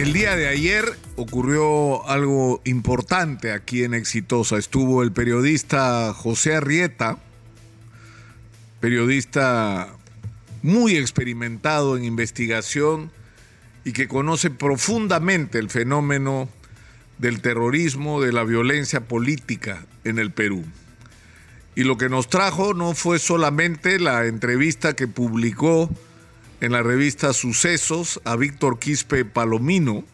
El día de ayer ocurrió algo importante aquí en Exitosa. Estuvo el periodista José Arrieta, periodista muy experimentado en investigación y que conoce profundamente el fenómeno del terrorismo, de la violencia política en el Perú. Y lo que nos trajo no fue solamente la entrevista que publicó en la revista Sucesos a Víctor Quispe Palomino,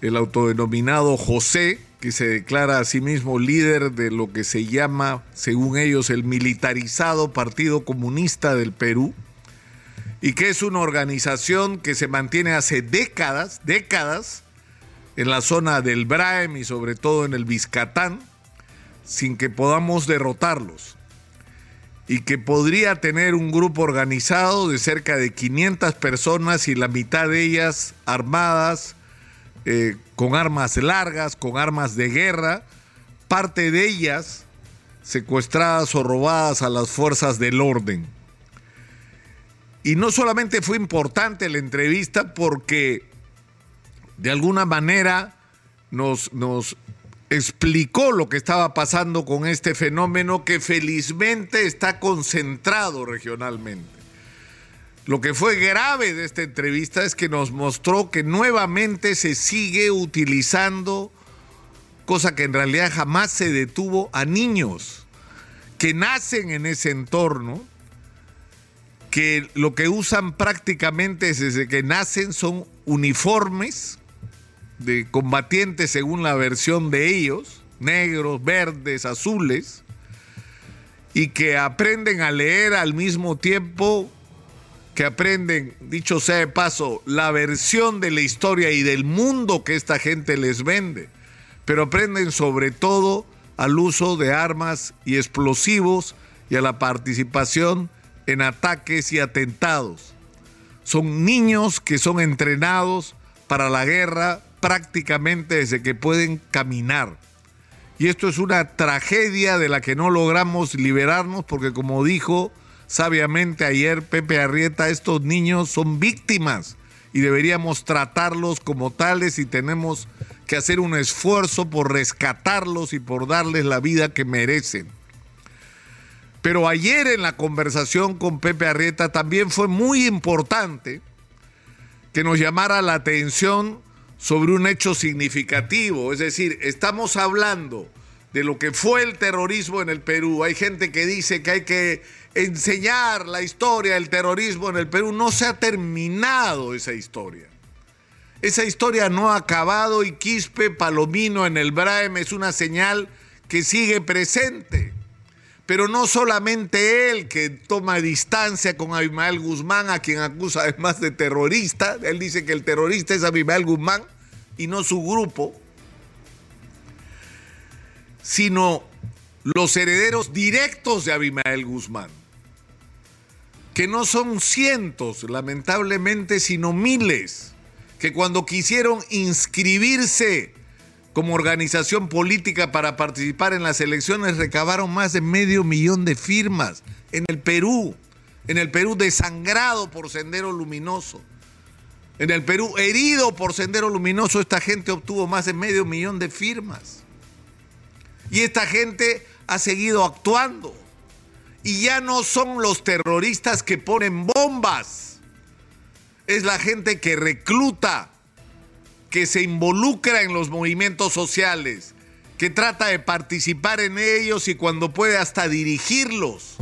el autodenominado José, que se declara a sí mismo líder de lo que se llama, según ellos, el militarizado Partido Comunista del Perú, y que es una organización que se mantiene hace décadas, décadas, en la zona del Braem y sobre todo en el Biscatán, sin que podamos derrotarlos y que podría tener un grupo organizado de cerca de 500 personas y la mitad de ellas armadas, eh, con armas largas, con armas de guerra, parte de ellas secuestradas o robadas a las fuerzas del orden. Y no solamente fue importante la entrevista porque de alguna manera nos, nos explicó lo que estaba pasando con este fenómeno que felizmente está concentrado regionalmente. Lo que fue grave de esta entrevista es que nos mostró que nuevamente se sigue utilizando, cosa que en realidad jamás se detuvo, a niños que nacen en ese entorno, que lo que usan prácticamente desde que nacen son uniformes de combatientes según la versión de ellos, negros, verdes, azules, y que aprenden a leer al mismo tiempo que aprenden, dicho sea de paso, la versión de la historia y del mundo que esta gente les vende, pero aprenden sobre todo al uso de armas y explosivos y a la participación en ataques y atentados. Son niños que son entrenados para la guerra prácticamente desde que pueden caminar. Y esto es una tragedia de la que no logramos liberarnos porque como dijo sabiamente ayer Pepe Arrieta, estos niños son víctimas y deberíamos tratarlos como tales y tenemos que hacer un esfuerzo por rescatarlos y por darles la vida que merecen. Pero ayer en la conversación con Pepe Arrieta también fue muy importante que nos llamara la atención sobre un hecho significativo. Es decir, estamos hablando de lo que fue el terrorismo en el Perú. Hay gente que dice que hay que enseñar la historia del terrorismo en el Perú. No se ha terminado esa historia. Esa historia no ha acabado y Quispe Palomino en el Braem es una señal que sigue presente. Pero no solamente él que toma distancia con Abimael Guzmán, a quien acusa además de terrorista. Él dice que el terrorista es Abimael Guzmán y no su grupo, sino los herederos directos de Abimael Guzmán, que no son cientos, lamentablemente, sino miles, que cuando quisieron inscribirse como organización política para participar en las elecciones recabaron más de medio millón de firmas en el Perú, en el Perú desangrado por Sendero Luminoso. En el Perú, herido por Sendero Luminoso, esta gente obtuvo más de medio millón de firmas. Y esta gente ha seguido actuando. Y ya no son los terroristas que ponen bombas. Es la gente que recluta, que se involucra en los movimientos sociales, que trata de participar en ellos y cuando puede hasta dirigirlos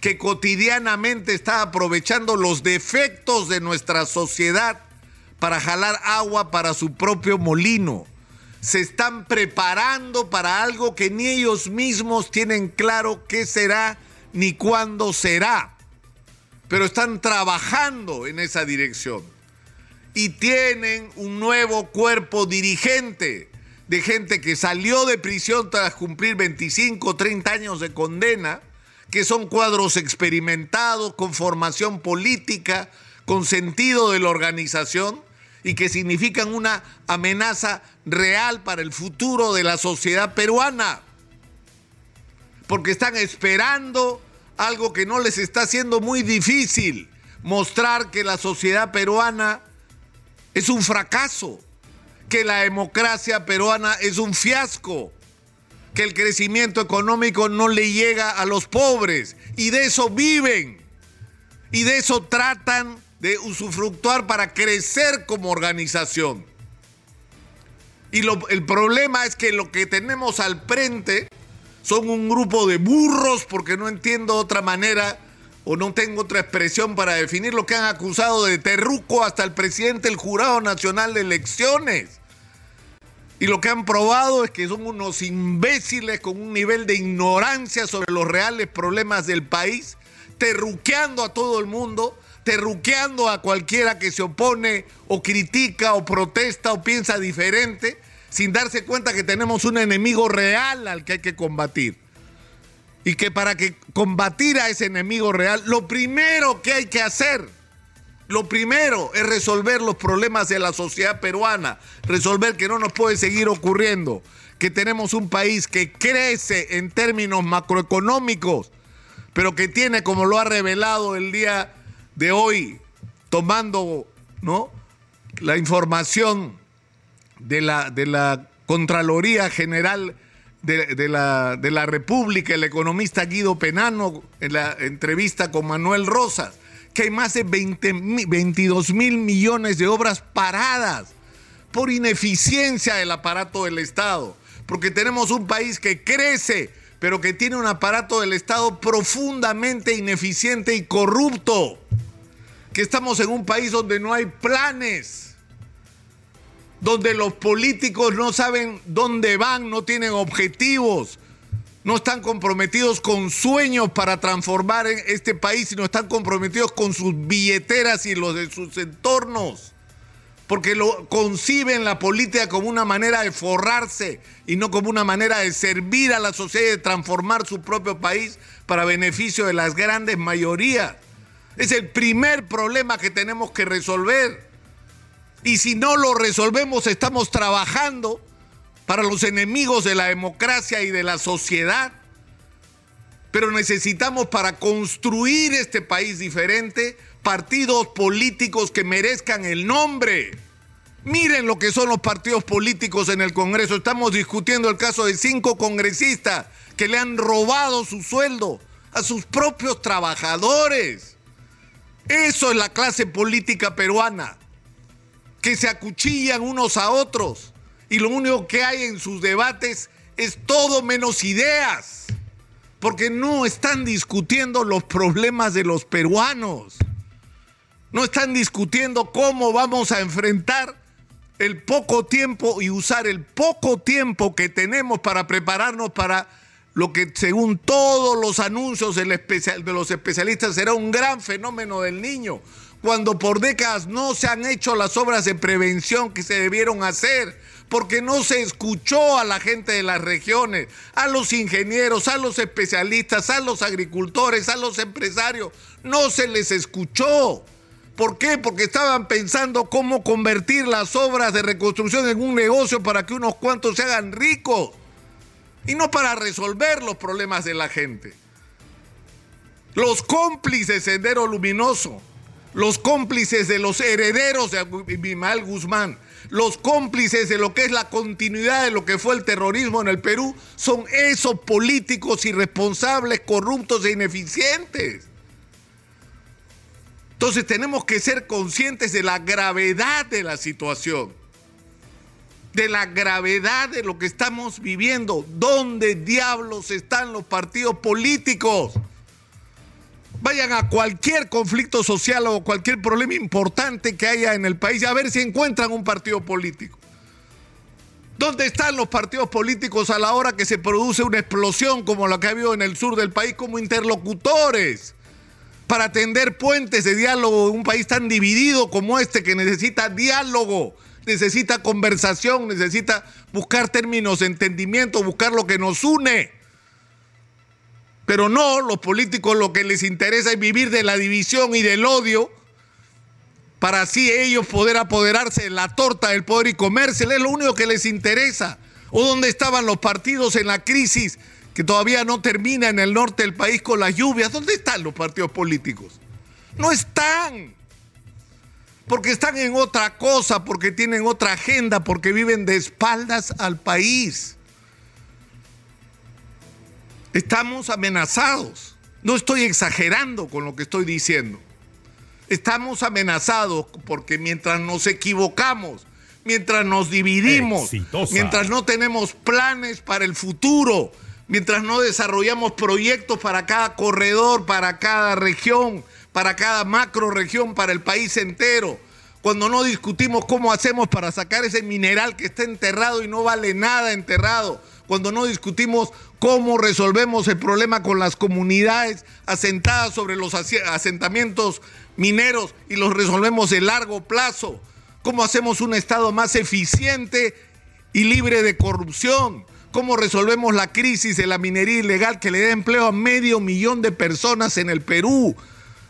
que cotidianamente está aprovechando los defectos de nuestra sociedad para jalar agua para su propio molino. Se están preparando para algo que ni ellos mismos tienen claro qué será ni cuándo será. Pero están trabajando en esa dirección. Y tienen un nuevo cuerpo dirigente de gente que salió de prisión tras cumplir 25 o 30 años de condena que son cuadros experimentados, con formación política, con sentido de la organización y que significan una amenaza real para el futuro de la sociedad peruana. Porque están esperando algo que no les está haciendo muy difícil, mostrar que la sociedad peruana es un fracaso, que la democracia peruana es un fiasco, que el crecimiento económico no le llega a los pobres y de eso viven y de eso tratan de usufructuar para crecer como organización. Y el problema es que lo que tenemos al frente son un grupo de burros, porque no entiendo otra manera o no tengo otra expresión para definir lo que han acusado de terruco hasta el presidente del Jurado Nacional de Elecciones. Y lo que han probado es que son unos imbéciles con un nivel de ignorancia sobre los reales problemas del país, terruqueando a todo el mundo, terruqueando a cualquiera que se opone o critica o protesta o piensa diferente, sin darse cuenta que tenemos un enemigo real al que hay que combatir. Y que para que combatir a ese enemigo real, lo primero que hay que hacer lo primero es resolver los problemas de la sociedad peruana, resolver que no nos puede seguir ocurriendo, que tenemos un país que crece en términos macroeconómicos, pero que tiene, como lo ha revelado el día de hoy, tomando ¿no? la información de la, de la Contraloría General de, la, de la República, el economista Guido Penano, en la entrevista con Manuel Rosas que hay más de 20, 22 mil millones de obras paradas por ineficiencia del aparato del Estado, porque tenemos un país que crece, pero que tiene un aparato del Estado profundamente ineficiente y corrupto, que estamos en un país donde no hay planes, donde los políticos no saben dónde van, no tienen objetivos, no están comprometidos con sueños para transformar este país, sino están comprometidos con sus billeteras y los de sus entornos. Porque lo conciben la política como una manera de forrarse y no como una manera de servir a la sociedad y de transformar su propio país para beneficio de las grandes mayorías. Es el primer problema que tenemos que resolver. Y si no lo resolvemos, estamos trabajando para los enemigos de la democracia y de la sociedad. Pero necesitamos para construir este país diferente partidos políticos que merezcan el nombre. Miren lo que son los partidos políticos en el Congreso. Estamos discutiendo el caso de cinco congresistas que le han robado su sueldo a sus propios trabajadores. Eso es la clase política peruana, que se acuchillan unos a otros. Y lo único que hay en sus debates es todo menos ideas, porque no están discutiendo los problemas de los peruanos, no están discutiendo cómo vamos a enfrentar el poco tiempo y usar el poco tiempo que tenemos para prepararnos para lo que según todos los anuncios de los especialistas será un gran fenómeno del niño, cuando por décadas no se han hecho las obras de prevención que se debieron hacer porque no se escuchó a la gente de las regiones, a los ingenieros, a los especialistas, a los agricultores, a los empresarios. No se les escuchó. ¿Por qué? Porque estaban pensando cómo convertir las obras de reconstrucción en un negocio para que unos cuantos se hagan ricos y no para resolver los problemas de la gente. Los cómplices de Sendero Luminoso, los cómplices de los herederos de Abimael Guzmán, los cómplices de lo que es la continuidad de lo que fue el terrorismo en el Perú son esos políticos irresponsables, corruptos e ineficientes. Entonces tenemos que ser conscientes de la gravedad de la situación, de la gravedad de lo que estamos viviendo. ¿Dónde diablos están los partidos políticos? Vayan a cualquier conflicto social o cualquier problema importante que haya en el país a ver si encuentran un partido político. ¿Dónde están los partidos políticos a la hora que se produce una explosión como la que ha habido en el sur del país como interlocutores? Para tender puentes de diálogo en un país tan dividido como este que necesita diálogo, necesita conversación, necesita buscar términos de entendimiento, buscar lo que nos une. Pero no, los políticos lo que les interesa es vivir de la división y del odio para así ellos poder apoderarse de la torta del poder y comérsela. Es lo único que les interesa. ¿O dónde estaban los partidos en la crisis que todavía no termina en el norte del país con las lluvias? ¿Dónde están los partidos políticos? No están. porque están en otra cosa, porque tienen otra agenda, porque viven de espaldas al país. Estamos amenazados. No estoy exagerando con lo que estoy diciendo. Estamos amenazados porque mientras nos equivocamos, mientras nos dividimos, mientras no tenemos planes para el futuro, mientras no desarrollamos proyectos para cada corredor, para cada región, para cada macro región, para el país entero, cuando no discutimos cómo hacemos para sacar ese mineral que está enterrado y no vale nada enterrado, cuando no discutimos cómo resolvemos el problema con las comunidades asentadas sobre los asentamientos mineros y los resolvemos de largo plazo, cómo hacemos un Estado más eficiente y libre de corrupción, cómo resolvemos la crisis de la minería ilegal que le da empleo a medio millón de personas en el Perú,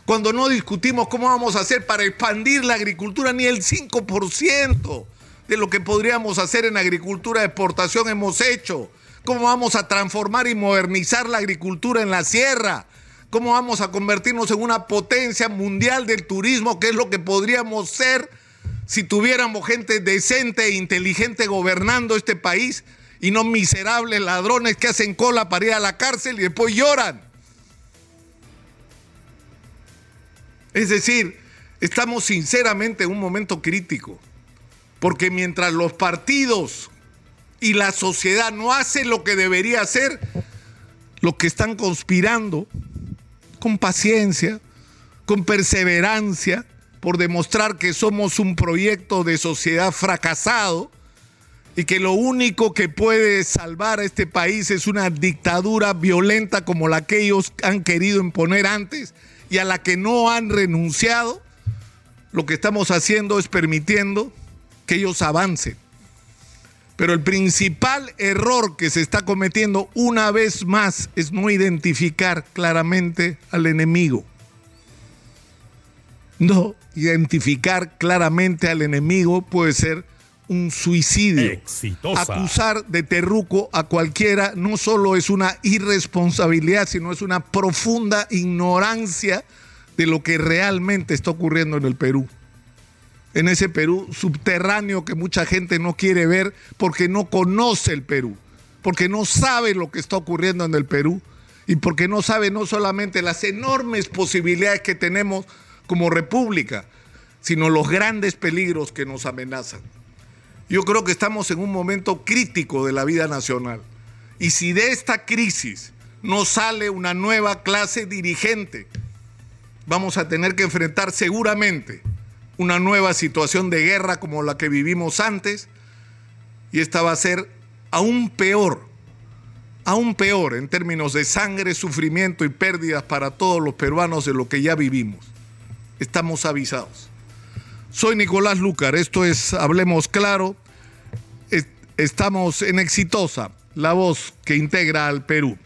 cuando no discutimos cómo vamos a hacer para expandir la agricultura, ni el 5% de lo que podríamos hacer en agricultura de exportación hemos hecho. ¿Cómo vamos a transformar y modernizar la agricultura en la sierra? ¿Cómo vamos a convertirnos en una potencia mundial del turismo, que es lo que podríamos ser si tuviéramos gente decente e inteligente gobernando este país y no miserables ladrones que hacen cola para ir a la cárcel y después lloran? Es decir, estamos sinceramente en un momento crítico, porque mientras los partidos y la sociedad no hacen lo que debería hacer, los que están conspirando con paciencia, con perseverancia, por demostrar que somos un proyecto de sociedad fracasado y que lo único que puede salvar a este país es una dictadura violenta como la que ellos han querido imponer antes y a la que no han renunciado, lo que estamos haciendo es permitiendo que ellos avancen. Pero el principal error que se está cometiendo una vez más es no identificar claramente al enemigo. No identificar claramente al enemigo puede ser un suicidio. Acusar de terruco a cualquiera no solo es una irresponsabilidad, sino es una profunda ignorancia de lo que realmente está ocurriendo en el Perú. En ese Perú subterráneo que mucha gente no quiere ver porque no conoce el Perú, porque no sabe lo que está ocurriendo en el Perú y porque no sabe no solamente las enormes posibilidades que tenemos como república, sino los grandes peligros que nos amenazan. Yo creo que estamos en un momento crítico de la vida nacional. Y si de esta crisis no sale una nueva clase dirigente, vamos a tener que enfrentar seguramente una nueva situación de guerra como la que vivimos antes. Y esta va a ser aún peor, aún peor en términos de sangre, sufrimiento y pérdidas para todos los peruanos de lo que ya vivimos. Estamos avisados. Soy Nicolás Lucar, esto es Hablemos Claro. Estamos en Exitosa, la voz que integra al Perú.